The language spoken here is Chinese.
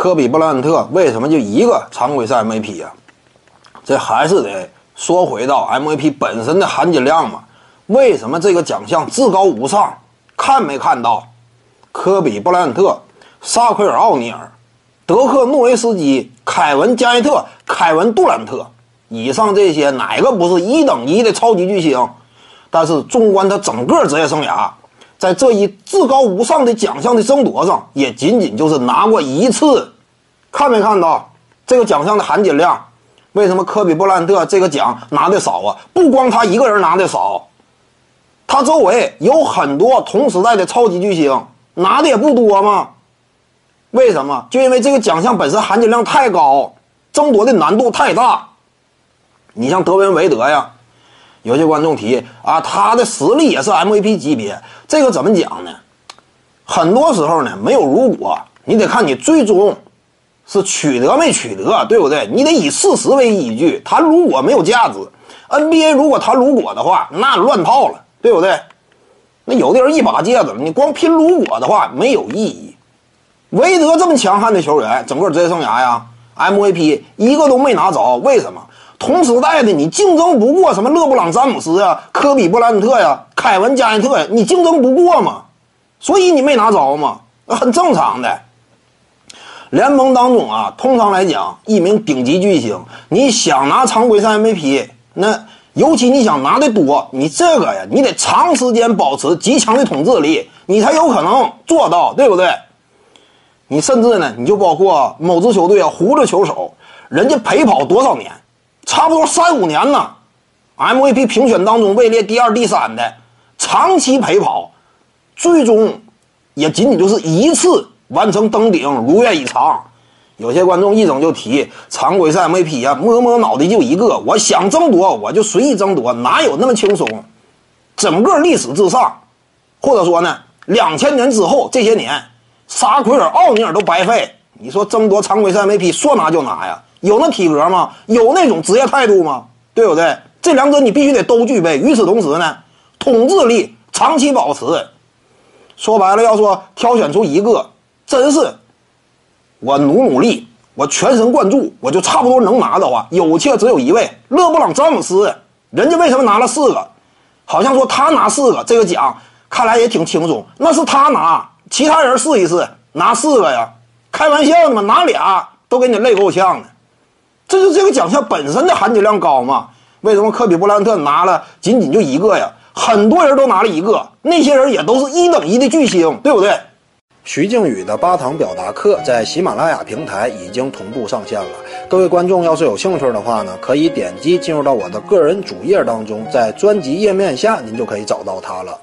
科比布莱恩特为什么就一个常规赛 MVP 呀？这还是得说回到 MVP 本身的含金量嘛？为什么这个奖项至高无上？看没看到？科比布莱恩特、萨奎尔奥尼尔、德克诺维斯基、凯文加内特、凯文杜兰特，以上这些哪个不是一等一的超级巨星？但是纵观他整个职业生涯。在这一至高无上的奖项的争夺上，也仅仅就是拿过一次，看没看到这个奖项的含金量？为什么科比布莱恩特这个奖拿的少啊？不光他一个人拿的少，他周围有很多同时代的超级巨星拿的也不多吗？为什么？就因为这个奖项本身含金量太高，争夺的难度太大。你像德文韦德呀。有些观众提啊，他的实力也是 MVP 级别，这个怎么讲呢？很多时候呢，没有如果，你得看你最终是取得没取得，对不对？你得以事实为依据，谈如果没有价值。NBA 如果谈如果的话，那乱套了，对不对？那有的人一把戒指，你光拼如果的话没有意义。韦德这么强悍的球员，整个职业生涯呀，MVP 一个都没拿着，为什么？同时代的你竞争不过什么勒布朗詹姆斯呀、科比布莱恩特呀、凯文加内特呀，你竞争不过嘛？所以你没拿着嘛，那很正常的。联盟当中啊，通常来讲，一名顶级巨星，你想拿常规赛 MVP，那尤其你想拿的多，你这个呀，你得长时间保持极强的统治力，你才有可能做到，对不对？你甚至呢，你就包括某支球队啊，胡子球手，人家陪跑多少年？差不多三五年呢，MVP 评选当中位列第二、第三的，长期陪跑，最终也仅仅就是一次完成登顶，如愿以偿。有些观众一整就提常规赛 MVP 呀，摸摸脑袋就一个，我想争夺我就随意争夺，哪有那么轻松？整个历史之上，或者说呢，两千年之后这些年，沙奎尔、奥尼尔都白费。你说争夺常规赛 MVP，说拿就拿呀？有那体格吗？有那种职业态度吗？对不对？这两者你必须得都具备。与此同时呢，统治力长期保持。说白了，要说挑选出一个，真是我努努力，我全神贯注，我就差不多能拿的话，有且只有一位勒布朗詹姆斯。人家为什么拿了四个？好像说他拿四个这个奖，看来也挺轻松。那是他拿，其他人试一试拿四个呀？开玩笑呢吗？拿俩都给你累够呛的。这就这个奖项本身的含金量高嘛？为什么科比布莱恩特拿了仅仅就一个呀？很多人都拿了一个，那些人也都是一等一的巨星，对不对？徐静宇的八堂表达课在喜马拉雅平台已经同步上线了。各位观众要是有兴趣的话呢，可以点击进入到我的个人主页当中，在专辑页面下您就可以找到它了。